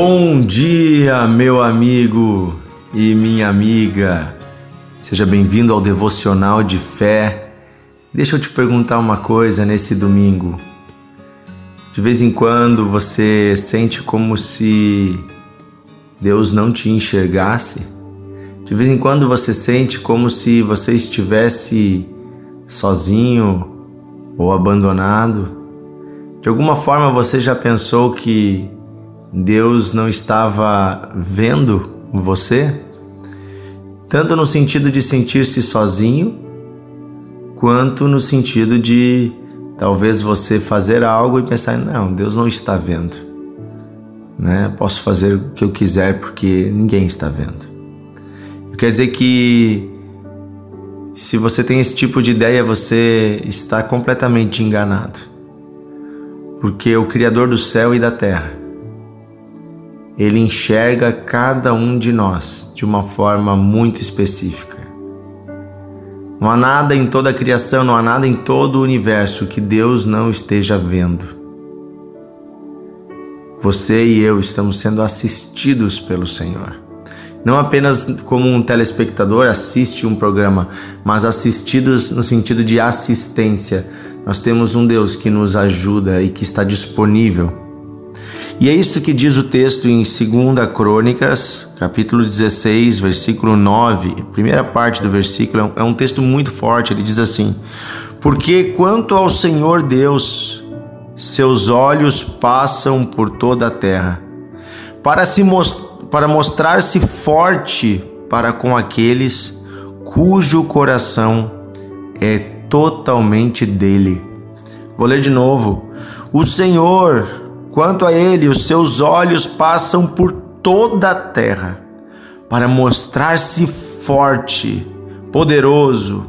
Bom dia, meu amigo e minha amiga. Seja bem-vindo ao devocional de fé. Deixa eu te perguntar uma coisa nesse domingo. De vez em quando você sente como se Deus não te enxergasse? De vez em quando você sente como se você estivesse sozinho ou abandonado? De alguma forma você já pensou que Deus não estava vendo você? Tanto no sentido de sentir-se sozinho, quanto no sentido de talvez você fazer algo e pensar: não, Deus não está vendo. Né? Posso fazer o que eu quiser porque ninguém está vendo. Quer dizer que se você tem esse tipo de ideia, você está completamente enganado. Porque o Criador do céu e da terra ele enxerga cada um de nós de uma forma muito específica. Não há nada em toda a criação, não há nada em todo o universo que Deus não esteja vendo. Você e eu estamos sendo assistidos pelo Senhor. Não apenas como um telespectador assiste um programa, mas assistidos no sentido de assistência. Nós temos um Deus que nos ajuda e que está disponível e é isso que diz o texto em 2 Crônicas, capítulo 16, versículo 9. A primeira parte do versículo é um texto muito forte. Ele diz assim: Porque quanto ao Senhor Deus, seus olhos passam por toda a terra, para, se para mostrar-se forte para com aqueles cujo coração é totalmente dele. Vou ler de novo. O Senhor Quanto a ele, os seus olhos passam por toda a terra para mostrar-se forte, poderoso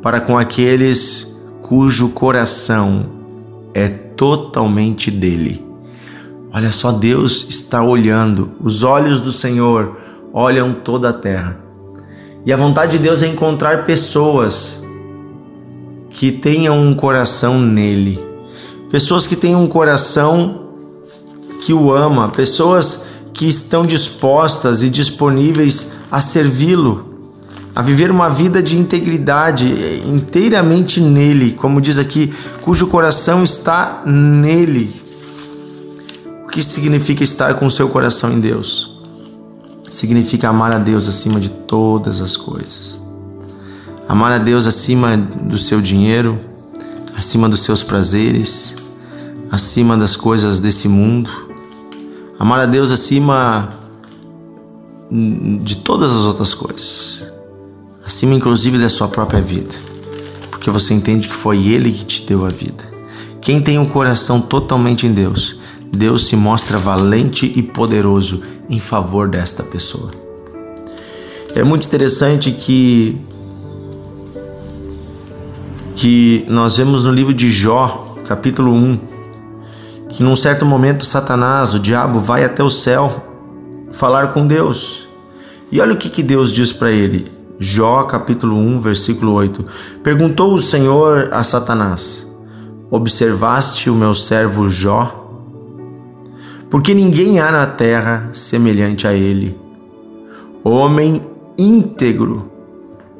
para com aqueles cujo coração é totalmente dele. Olha só, Deus está olhando, os olhos do Senhor olham toda a terra. E a vontade de Deus é encontrar pessoas que tenham um coração nele pessoas que têm um coração que o ama, pessoas que estão dispostas e disponíveis a servi-lo, a viver uma vida de integridade inteiramente nele, como diz aqui, cujo coração está nele. O que significa estar com o seu coração em Deus? Significa amar a Deus acima de todas as coisas. Amar a Deus acima do seu dinheiro, acima dos seus prazeres, acima das coisas desse mundo. Amar a Deus acima de todas as outras coisas. Acima inclusive da sua própria vida. Porque você entende que foi Ele que te deu a vida. Quem tem o um coração totalmente em Deus, Deus se mostra valente e poderoso em favor desta pessoa. É muito interessante que que nós vemos no livro de Jó, capítulo 1, que num certo momento Satanás, o diabo, vai até o céu falar com Deus. E olha o que, que Deus diz para ele. Jó, capítulo 1, versículo 8. Perguntou o Senhor a Satanás: Observaste o meu servo Jó? Porque ninguém há na terra semelhante a ele, homem íntegro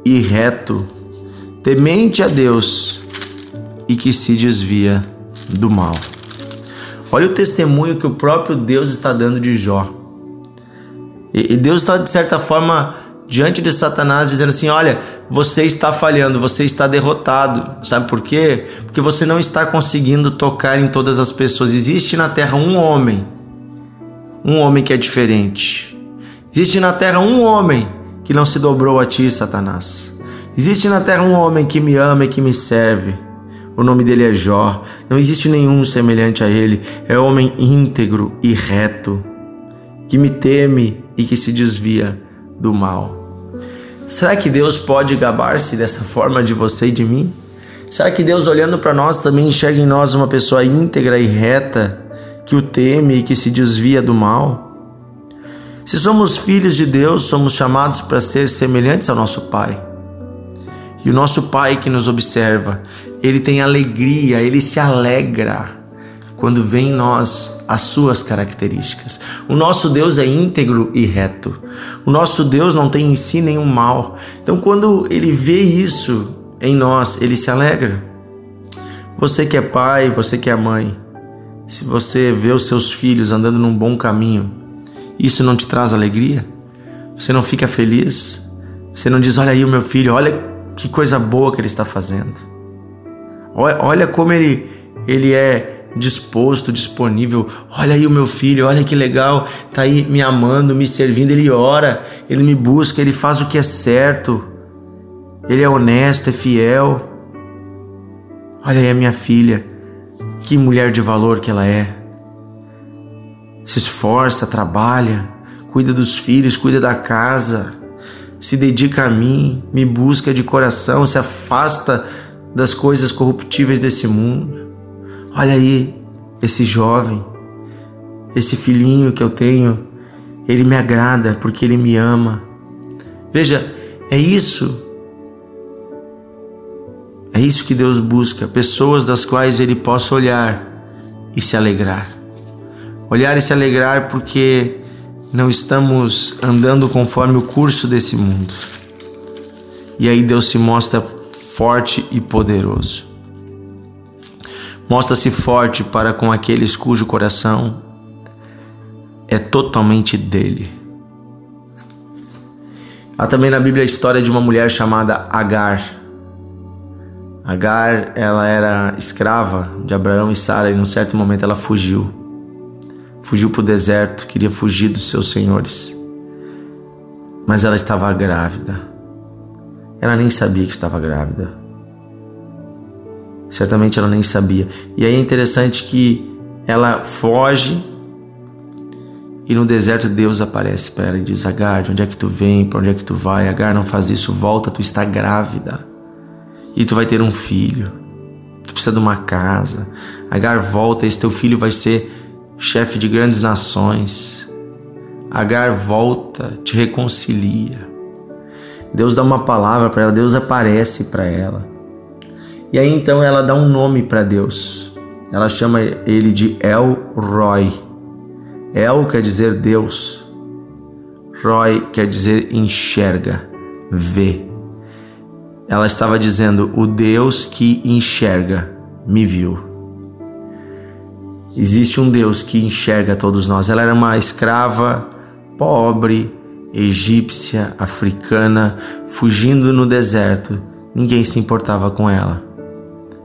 e reto temente a Deus e que se desvia do mal. Olha o testemunho que o próprio Deus está dando de Jó. E Deus está, de certa forma, diante de Satanás, dizendo assim: Olha, você está falhando, você está derrotado. Sabe por quê? Porque você não está conseguindo tocar em todas as pessoas. Existe na terra um homem, um homem que é diferente. Existe na terra um homem que não se dobrou a ti, Satanás. Existe na terra um homem que me ama e que me serve. O nome dele é Jó. Não existe nenhum semelhante a ele. É homem íntegro e reto, que me teme e que se desvia do mal. Será que Deus pode gabar-se dessa forma de você e de mim? Será que Deus, olhando para nós, também enxerga em nós uma pessoa íntegra e reta, que o teme e que se desvia do mal? Se somos filhos de Deus, somos chamados para ser semelhantes ao nosso Pai. E o nosso Pai que nos observa, ele tem alegria, ele se alegra quando vê em nós as suas características. O nosso Deus é íntegro e reto. O nosso Deus não tem em si nenhum mal. Então, quando ele vê isso em nós, ele se alegra. Você que é pai, você que é mãe, se você vê os seus filhos andando num bom caminho, isso não te traz alegria? Você não fica feliz? Você não diz: Olha aí o meu filho, olha que coisa boa que ele está fazendo. Olha como ele, ele é disposto, disponível. Olha aí o meu filho, olha que legal, tá aí me amando, me servindo. Ele ora, ele me busca, ele faz o que é certo. Ele é honesto, é fiel. Olha aí a minha filha, que mulher de valor que ela é. Se esforça, trabalha, cuida dos filhos, cuida da casa, se dedica a mim, me busca de coração, se afasta das coisas corruptíveis desse mundo. Olha aí esse jovem, esse filhinho que eu tenho, ele me agrada porque ele me ama. Veja, é isso. É isso que Deus busca, pessoas das quais ele possa olhar e se alegrar. Olhar e se alegrar porque não estamos andando conforme o curso desse mundo. E aí Deus se mostra forte e poderoso. Mostra-se forte para com aqueles cujo coração é totalmente dele. Há também na Bíblia a história de uma mulher chamada Agar. Agar, ela era escrava de Abraão e Sara e num certo momento ela fugiu fugiu para o deserto, queria fugir dos seus senhores. Mas ela estava grávida. Ela nem sabia que estava grávida. Certamente ela nem sabia. E aí é interessante que ela foge e no deserto Deus aparece para ela e diz: Agar, de onde é que tu vem? Para onde é que tu vai? Agar, não faz isso, volta, tu está grávida. E tu vai ter um filho. Tu precisa de uma casa. Agar, volta, esse teu filho vai ser chefe de grandes nações. Agar volta, te reconcilia. Deus dá uma palavra para ela, Deus aparece para ela. E aí então ela dá um nome para Deus. Ela chama ele de El Roy. El quer dizer Deus. Roy quer dizer enxerga, vê. Ela estava dizendo: O Deus que enxerga me viu. Existe um Deus que enxerga todos nós. Ela era uma escrava pobre, egípcia, africana, fugindo no deserto. Ninguém se importava com ela.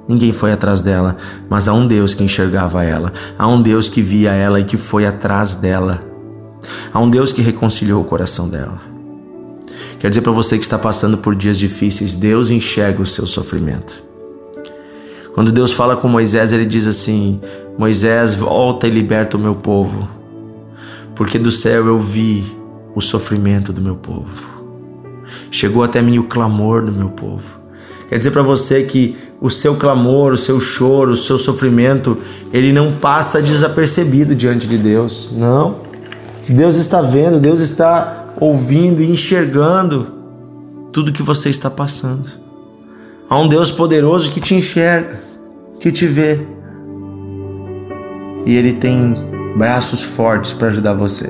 Ninguém foi atrás dela, mas há um Deus que enxergava ela. Há um Deus que via ela e que foi atrás dela. Há um Deus que reconciliou o coração dela. Quer dizer para você que está passando por dias difíceis, Deus enxerga o seu sofrimento. Quando Deus fala com Moisés, ele diz assim: Moisés, volta e liberta o meu povo, porque do céu eu vi o sofrimento do meu povo. Chegou até mim o clamor do meu povo. Quer dizer para você que o seu clamor, o seu choro, o seu sofrimento, ele não passa desapercebido diante de Deus. Não. Deus está vendo, Deus está ouvindo e enxergando tudo que você está passando. Há um Deus poderoso que te enxerga, que te vê. E Ele tem braços fortes para ajudar você.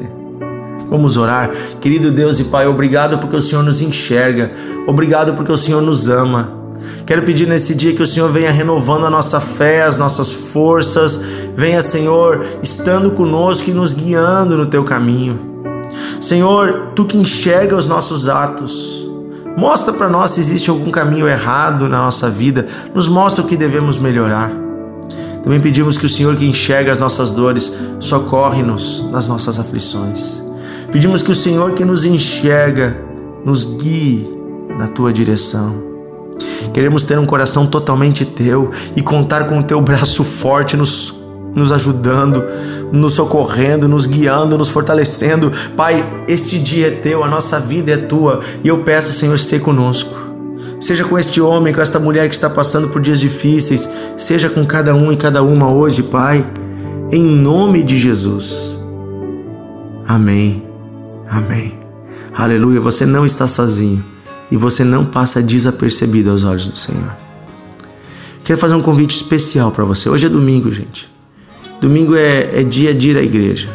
Vamos orar. Querido Deus e Pai, obrigado porque o Senhor nos enxerga. Obrigado porque o Senhor nos ama. Quero pedir nesse dia que o Senhor venha renovando a nossa fé, as nossas forças. Venha, Senhor, estando conosco e nos guiando no teu caminho. Senhor, tu que enxerga os nossos atos. Mostra para nós se existe algum caminho errado na nossa vida, nos mostra o que devemos melhorar. Também pedimos que o Senhor que enxerga as nossas dores, socorre-nos nas nossas aflições. Pedimos que o Senhor que nos enxerga, nos guie na tua direção. Queremos ter um coração totalmente teu e contar com o teu braço forte nos nos ajudando, nos socorrendo, nos guiando, nos fortalecendo. Pai, este dia é teu, a nossa vida é tua e eu peço, Senhor, ser conosco. Seja com este homem, com esta mulher que está passando por dias difíceis, seja com cada um e cada uma hoje, Pai, em nome de Jesus. Amém. Amém. Aleluia. Você não está sozinho e você não passa desapercebido aos olhos do Senhor. Quero fazer um convite especial para você. Hoje é domingo, gente. Domingo é, é dia de ir à igreja.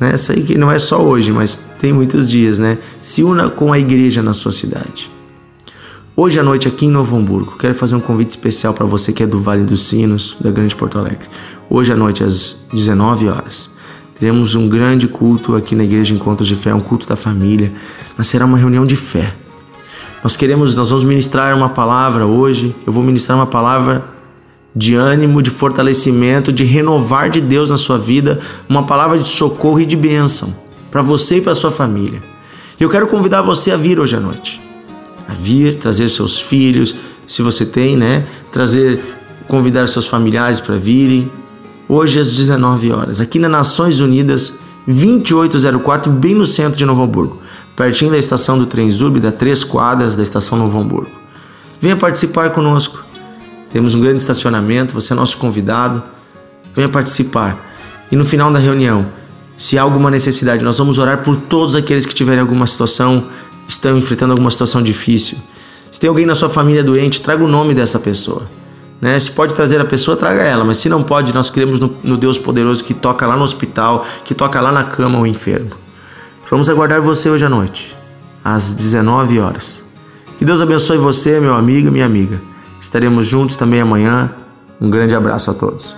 Né? Sei que não é só hoje, mas tem muitos dias, né? Se una com a igreja na sua cidade. Hoje à noite aqui em Novo Hamburgo, quero fazer um convite especial para você que é do Vale dos Sinos, da Grande Porto Alegre. Hoje à noite às 19 horas, teremos um grande culto aqui na Igreja Encontros de Fé, um culto da família, mas será uma reunião de fé. Nós queremos, nós vamos ministrar uma palavra hoje. Eu vou ministrar uma palavra de ânimo, de fortalecimento, de renovar de Deus na sua vida, uma palavra de socorro e de bênção para você e para sua família. Eu quero convidar você a vir hoje à noite. A vir, trazer seus filhos, se você tem, né? Trazer, convidar seus familiares para virem. Hoje às 19 horas, aqui na Nações Unidas, 2804, bem no centro de Novo Hamburgo, pertinho da estação do trem Zurb, da três quadras da estação Novo Hamburgo. Venha participar conosco. Temos um grande estacionamento, você é nosso convidado. Venha participar. E no final da reunião, se há alguma necessidade, nós vamos orar por todos aqueles que tiverem alguma situação, estão enfrentando alguma situação difícil. Se tem alguém na sua família doente, traga o nome dessa pessoa. Né? Se pode trazer a pessoa, traga ela, mas se não pode, nós cremos no, no Deus poderoso que toca lá no hospital, que toca lá na cama o enfermo. Vamos aguardar você hoje à noite, às 19 horas. Que Deus abençoe você, meu amigo minha amiga. Estaremos juntos também amanhã. Um grande abraço a todos.